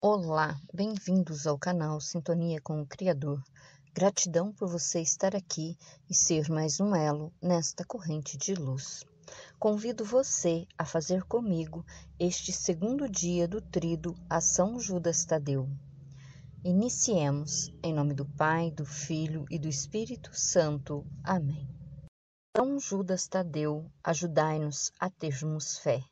Olá, bem-vindos ao canal Sintonia com o Criador. Gratidão por você estar aqui e ser mais um elo nesta corrente de luz. Convido você a fazer comigo este segundo dia do trido a São Judas Tadeu. Iniciemos em nome do Pai, do Filho e do Espírito Santo. Amém. São Judas Tadeu, ajudai-nos a termos fé.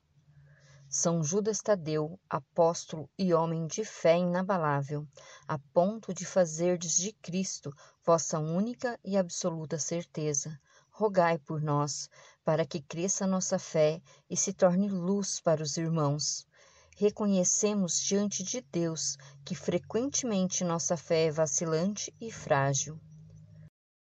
São Judas Tadeu, apóstolo e homem de fé inabalável, a ponto de fazerdes de Cristo vossa única e absoluta certeza. Rogai por nós, para que cresça nossa fé e se torne luz para os irmãos. Reconhecemos diante de Deus que frequentemente nossa fé é vacilante e frágil.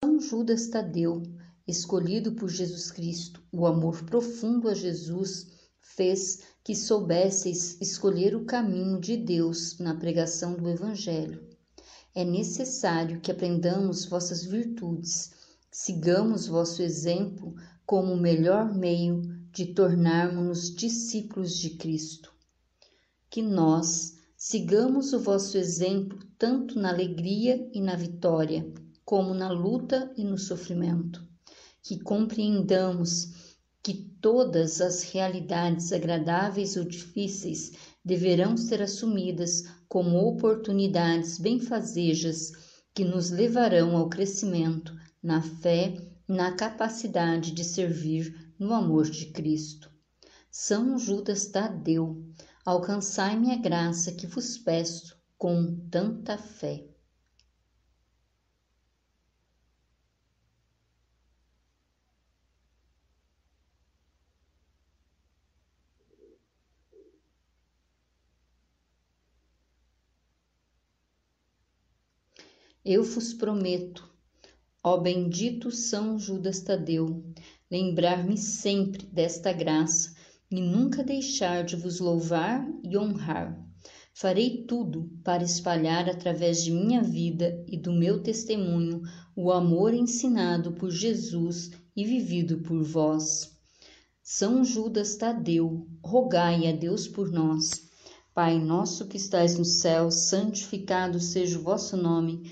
São Judas Tadeu, escolhido por Jesus Cristo, o amor profundo a Jesus fez que soubesseis escolher o caminho de Deus na pregação do Evangelho. É necessário que aprendamos vossas virtudes, sigamos vosso exemplo como o melhor meio de tornarmos-nos discípulos de Cristo. Que nós sigamos o vosso exemplo tanto na alegria e na vitória, como na luta e no sofrimento. Que compreendamos que todas as realidades agradáveis ou difíceis deverão ser assumidas como oportunidades benfazejas que nos levarão ao crescimento na fé e na capacidade de servir no amor de Cristo. São Judas Tadeu, alcançai-me a graça que vos peço com tanta fé. Eu vos prometo, ó bendito São Judas Tadeu, lembrar-me sempre desta graça e nunca deixar de vos louvar e honrar. Farei tudo para espalhar através de minha vida e do meu testemunho o amor ensinado por Jesus e vivido por vós. São Judas Tadeu, rogai a Deus por nós. Pai nosso que estais no céu, santificado seja o vosso nome.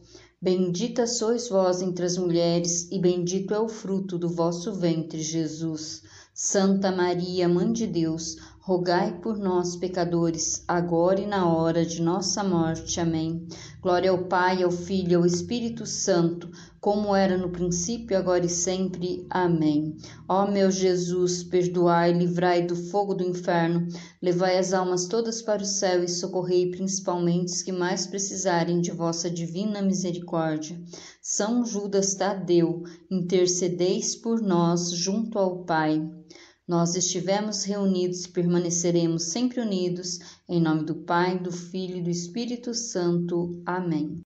Bendita sois vós entre as mulheres, e bendito é o fruto do vosso ventre, Jesus. Santa Maria, Mãe de Deus, rogai por nós, pecadores, agora e na hora de nossa morte. Amém. Glória ao Pai, ao Filho e ao Espírito Santo, como era no princípio, agora e sempre. Amém. Ó meu Jesus, perdoai, livrai do fogo do inferno, levai as almas todas para o céu e socorrei principalmente os que mais precisarem de vossa divina misericórdia. São Judas Tadeu, intercedeis por nós junto ao Pai. Nós estivemos reunidos e permaneceremos sempre unidos, em nome do Pai, do Filho e do Espírito Santo. Amém.